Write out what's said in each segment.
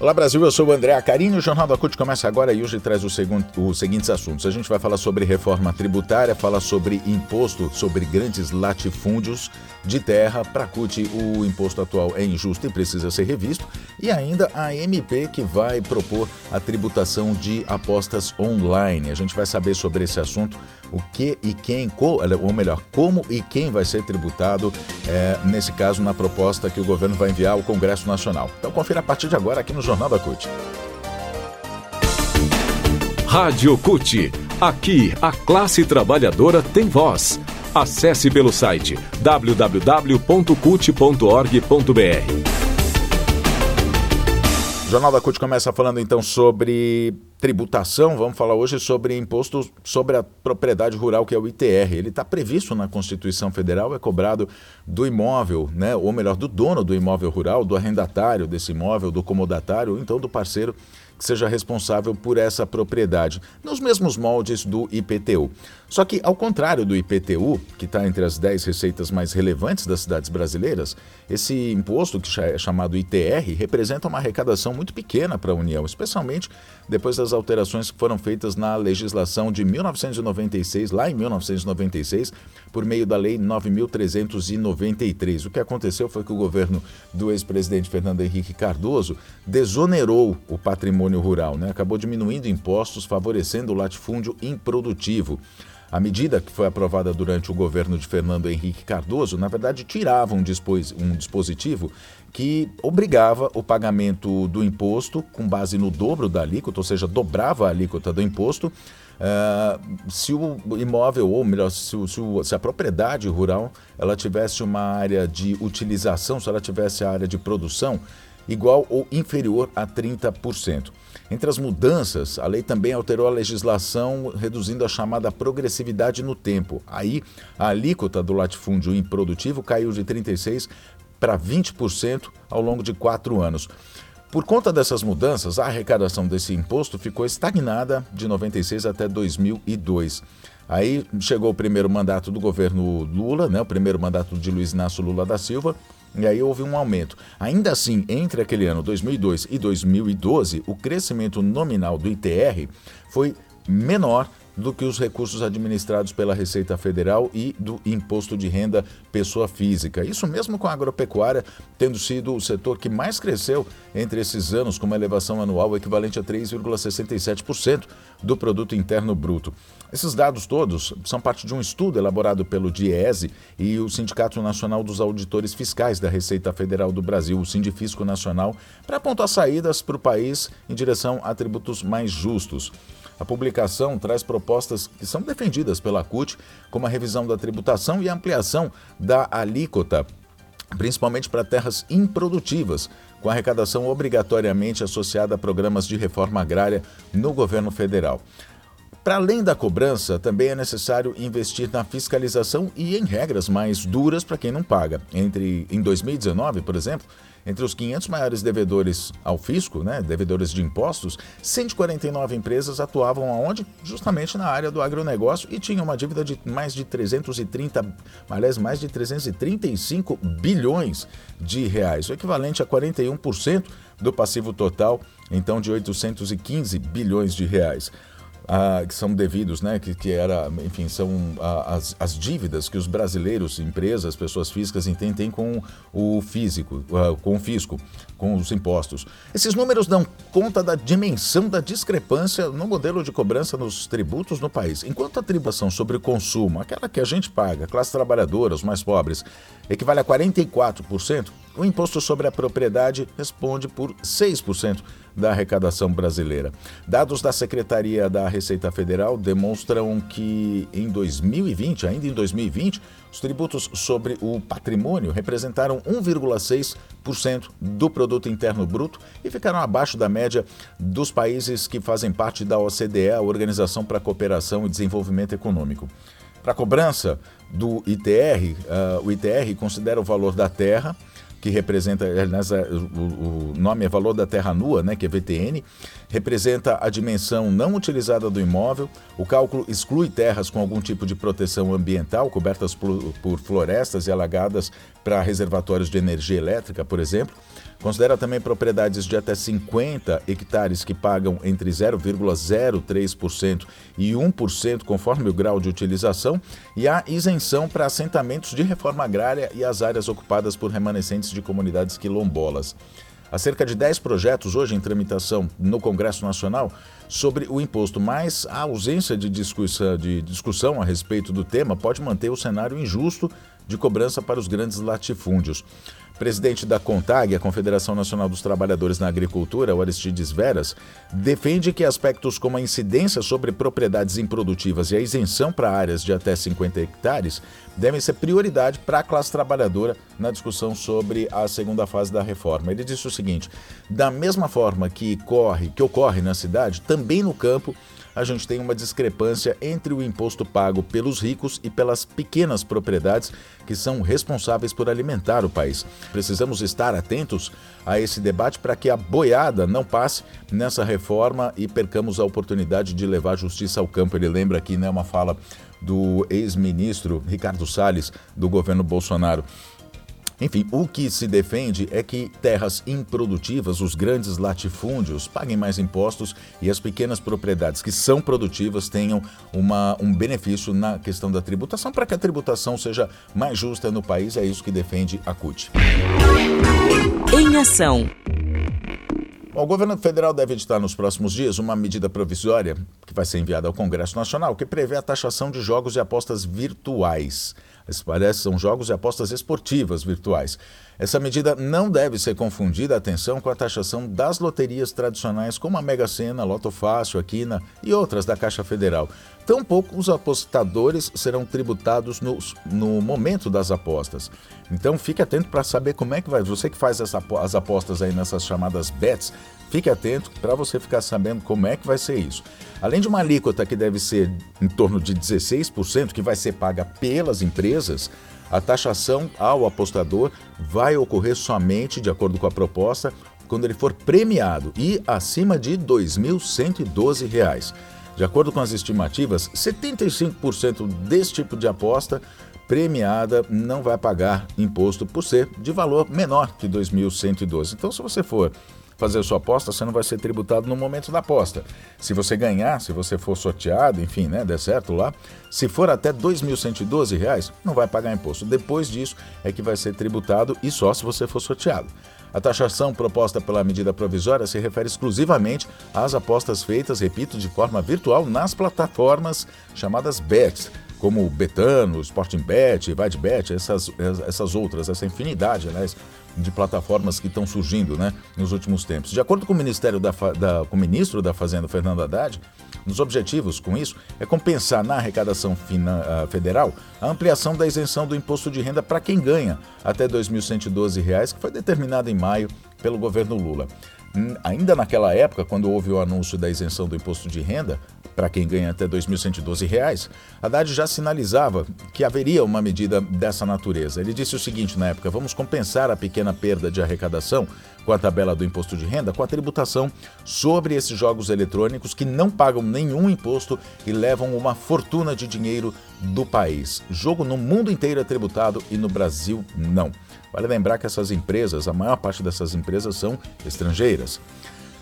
Olá Brasil, eu sou o André Acarini, o Jornal da CUT começa agora e hoje traz os seguintes assuntos. A gente vai falar sobre reforma tributária, falar sobre imposto sobre grandes latifúndios de terra. Para a CUT, o imposto atual é injusto e precisa ser revisto. E ainda a MP que vai propor a tributação de apostas online. A gente vai saber sobre esse assunto o que e quem, ou melhor, como e quem vai ser tributado, é, nesse caso, na proposta que o governo vai enviar ao Congresso Nacional. Então confira a partir de agora aqui no Jornal da CUT. Rádio CUT. Aqui, a classe trabalhadora tem voz. Acesse pelo site www.cut.org.br. O Jornal da CUT começa falando então sobre tributação. Vamos falar hoje sobre imposto sobre a propriedade rural, que é o ITR. Ele está previsto na Constituição Federal, é cobrado do imóvel, né? ou melhor, do dono do imóvel rural, do arrendatário desse imóvel, do comodatário, ou então do parceiro que seja responsável por essa propriedade, nos mesmos moldes do IPTU. Só que, ao contrário do IPTU, que está entre as 10 receitas mais relevantes das cidades brasileiras, esse imposto, que é chamado ITR, representa uma arrecadação muito pequena para a União, especialmente depois das alterações que foram feitas na legislação de 1996, lá em 1996, por meio da Lei 9.393. O que aconteceu foi que o governo do ex-presidente Fernando Henrique Cardoso desonerou o patrimônio patrimônio rural, né? acabou diminuindo impostos, favorecendo o latifúndio improdutivo. A medida que foi aprovada durante o governo de Fernando Henrique Cardoso, na verdade, tirava um, um dispositivo que obrigava o pagamento do imposto com base no dobro da alíquota, ou seja, dobrava a alíquota do imposto, uh, se o imóvel, ou melhor, se, se, se, a propriedade rural ela tivesse uma área de utilização, se ela tivesse a área de produção igual ou inferior a 30%. Entre as mudanças, a lei também alterou a legislação, reduzindo a chamada progressividade no tempo. Aí, a alíquota do latifúndio improdutivo caiu de 36% para 20% ao longo de quatro anos. Por conta dessas mudanças, a arrecadação desse imposto ficou estagnada de 96 até 2002. Aí chegou o primeiro mandato do governo Lula, né, o primeiro mandato de Luiz Inácio Lula da Silva, e aí houve um aumento. Ainda assim, entre aquele ano 2002 e 2012, o crescimento nominal do ITR foi menor do que os recursos administrados pela Receita Federal e do Imposto de Renda Pessoa Física. Isso mesmo com a agropecuária tendo sido o setor que mais cresceu entre esses anos, com uma elevação anual equivalente a 3,67% do Produto Interno Bruto. Esses dados todos são parte de um estudo elaborado pelo DIESE e o Sindicato Nacional dos Auditores Fiscais da Receita Federal do Brasil, o Sindifisco Nacional, para apontar saídas para o país em direção a tributos mais justos. A publicação traz propostas que são defendidas pela CUT, como a revisão da tributação e a ampliação da alíquota, principalmente para terras improdutivas, com arrecadação obrigatoriamente associada a programas de reforma agrária no governo federal. Para além da cobrança, também é necessário investir na fiscalização e em regras mais duras para quem não paga. Entre em 2019, por exemplo, entre os 500 maiores devedores ao fisco, né, devedores de impostos, 149 empresas atuavam aonde? Justamente na área do agronegócio e tinham uma dívida de mais de 330, aliás, mais de 335 bilhões de reais, o equivalente a 41% do passivo total, então de 815 bilhões de reais que são devidos, né, que, que era, enfim, são as, as dívidas que os brasileiros, empresas, pessoas físicas têm com o físico, com o fisco, com os impostos. Esses números dão conta da dimensão da discrepância no modelo de cobrança nos tributos no país. Enquanto a tributação sobre o consumo, aquela que a gente paga, classe trabalhadora, os mais pobres, equivale a 44%, o imposto sobre a propriedade responde por 6% da arrecadação brasileira. Dados da Secretaria da Receita Federal demonstram que em 2020, ainda em 2020, os tributos sobre o patrimônio representaram 1,6% do produto interno bruto e ficaram abaixo da média dos países que fazem parte da OCDE, a Organização para a Cooperação e Desenvolvimento Econômico. Para a cobrança do ITR, uh, o ITR considera o valor da terra que representa, nessa, o, o, nome é valor da terra nua, né, que é VTN, representa a dimensão não utilizada do imóvel. O cálculo exclui terras com algum tipo de proteção ambiental, cobertas por, florestas e alagadas para reservatórios de energia elétrica, por exemplo. Considera também propriedades de até 50 hectares que pagam entre 0,03% e 1% conforme o grau de utilização e há isenção para assentamentos de reforma agrária e as áreas ocupadas por remanescentes de comunidades quilombolas. Há cerca de 10 projetos hoje em tramitação no Congresso Nacional sobre o imposto, mas a ausência de discussão, de discussão a respeito do tema pode manter o cenário injusto de cobrança para os grandes latifúndios. Presidente da CONTAG, a Confederação Nacional dos Trabalhadores na Agricultura, o Aristides Veras, defende que aspectos como a incidência sobre propriedades improdutivas e a isenção para áreas de até 50 hectares devem ser prioridade para a classe trabalhadora na discussão sobre a segunda fase da reforma. Ele disse o seguinte: da mesma forma que, corre, que ocorre na cidade, também no campo a gente tem uma discrepância entre o imposto pago pelos ricos e pelas pequenas propriedades que são responsáveis por alimentar o país. Precisamos estar atentos a esse debate para que a boiada não passe nessa reforma e percamos a oportunidade de levar justiça ao campo. Ele lembra aqui né, uma fala do ex-ministro Ricardo Salles, do governo Bolsonaro. Enfim, o que se defende é que terras improdutivas, os grandes latifúndios, paguem mais impostos e as pequenas propriedades que são produtivas tenham uma, um benefício na questão da tributação, para que a tributação seja mais justa no país. É isso que defende a CUT. Em ação. Bom, o governo federal deve editar nos próximos dias uma medida provisória que vai ser enviada ao Congresso Nacional que prevê a taxação de jogos e apostas virtuais. Esses parecem são jogos e apostas esportivas virtuais. Essa medida não deve ser confundida, atenção, com a taxação das loterias tradicionais como a Mega Sena, Loto Fácil, Aquina e outras da Caixa Federal. Tampouco os apostadores serão tributados no, no momento das apostas. Então fique atento para saber como é que vai. Você que faz essa, as apostas aí nessas chamadas bets, fique atento para você ficar sabendo como é que vai ser isso. Além de uma alíquota que deve ser em torno de 16%, que vai ser paga pelas empresas, a taxação ao apostador vai ocorrer somente, de acordo com a proposta, quando ele for premiado e acima de R$ 2.112. De acordo com as estimativas, 75% desse tipo de aposta premiada não vai pagar imposto por ser de valor menor que 2.112. Então, se você for fazer sua aposta, você não vai ser tributado no momento da aposta. Se você ganhar, se você for sorteado, enfim, né, der certo lá, se for até R$ 2.112, não vai pagar imposto. Depois disso é que vai ser tributado e só se você for sorteado. A taxação proposta pela medida provisória se refere exclusivamente às apostas feitas, repito, de forma virtual nas plataformas chamadas BETs, como Betano, Sporting Bet, VideBet, essas, essas outras, essa infinidade, aliás, de plataformas que estão surgindo né, nos últimos tempos. De acordo com o, Ministério da, da, com o ministro da Fazenda, Fernando Haddad, dos objetivos com isso é compensar na arrecadação uh, federal a ampliação da isenção do imposto de renda para quem ganha até R$ 2.112, que foi determinada em maio pelo governo Lula. Hum, ainda naquela época, quando houve o anúncio da isenção do imposto de renda, para quem ganha até R$ 2.112, Haddad já sinalizava que haveria uma medida dessa natureza. Ele disse o seguinte na época: vamos compensar a pequena perda de arrecadação com a tabela do imposto de renda com a tributação sobre esses jogos eletrônicos que não pagam nenhum imposto e levam uma fortuna de dinheiro do país. Jogo no mundo inteiro é tributado e no Brasil não. Vale lembrar que essas empresas, a maior parte dessas empresas são estrangeiras.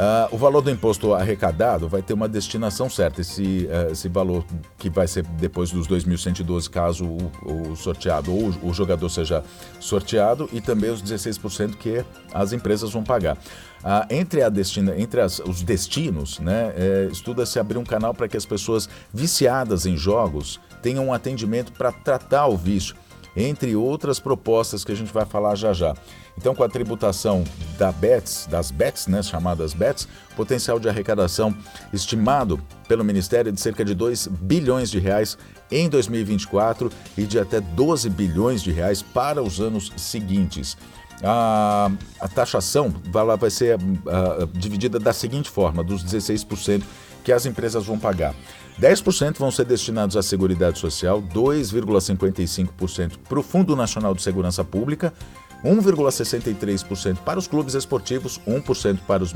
Uh, o valor do imposto arrecadado vai ter uma destinação certa, esse, uh, esse valor que vai ser depois dos 2.112, caso o, o sorteado ou o, jogador seja sorteado, e também os 16% que as empresas vão pagar. Uh, entre destina, entre as, os destinos, né, é, estuda-se abrir um canal para que as pessoas viciadas em jogos tenham um atendimento para tratar o vício entre outras propostas que a gente vai falar já já. Então, com a tributação da BETS, das BETS, né, chamadas BETS, potencial de arrecadação estimado pelo Ministério de cerca de 2 bilhões de reais em 2024 e de até 12 bilhões de reais para os anos seguintes. A, a taxação vai, vai ser uh, dividida da seguinte forma: dos 16% que as empresas vão pagar. 10% vão ser destinados à Seguridade Social, 2,55% para o Fundo Nacional de Segurança Pública, 1,63% para os clubes esportivos, 1% para, os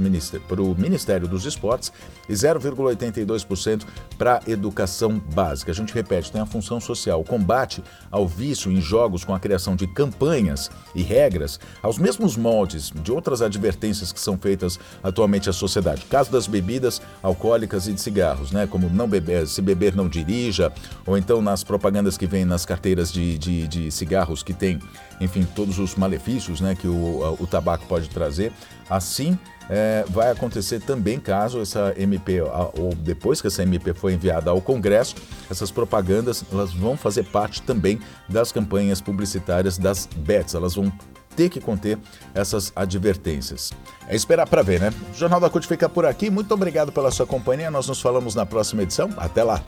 para o Ministério dos Esportes e 0,82% para a educação básica. A gente repete, tem a função social, o combate ao vício em jogos com a criação de campanhas e regras aos mesmos moldes de outras advertências que são feitas atualmente à sociedade. Caso das bebidas alcoólicas e de cigarros, né? como não beber, se beber não dirija, ou então nas propagandas que vêm nas carteiras de, de, de cigarros que tem, enfim, todos os malefícios malefícios né, que o, o tabaco pode trazer. Assim, é, vai acontecer também caso essa MP, ou depois que essa MP for enviada ao Congresso, essas propagandas elas vão fazer parte também das campanhas publicitárias das BETs. Elas vão ter que conter essas advertências. É esperar para ver, né? O Jornal da CUT fica por aqui. Muito obrigado pela sua companhia. Nós nos falamos na próxima edição. Até lá!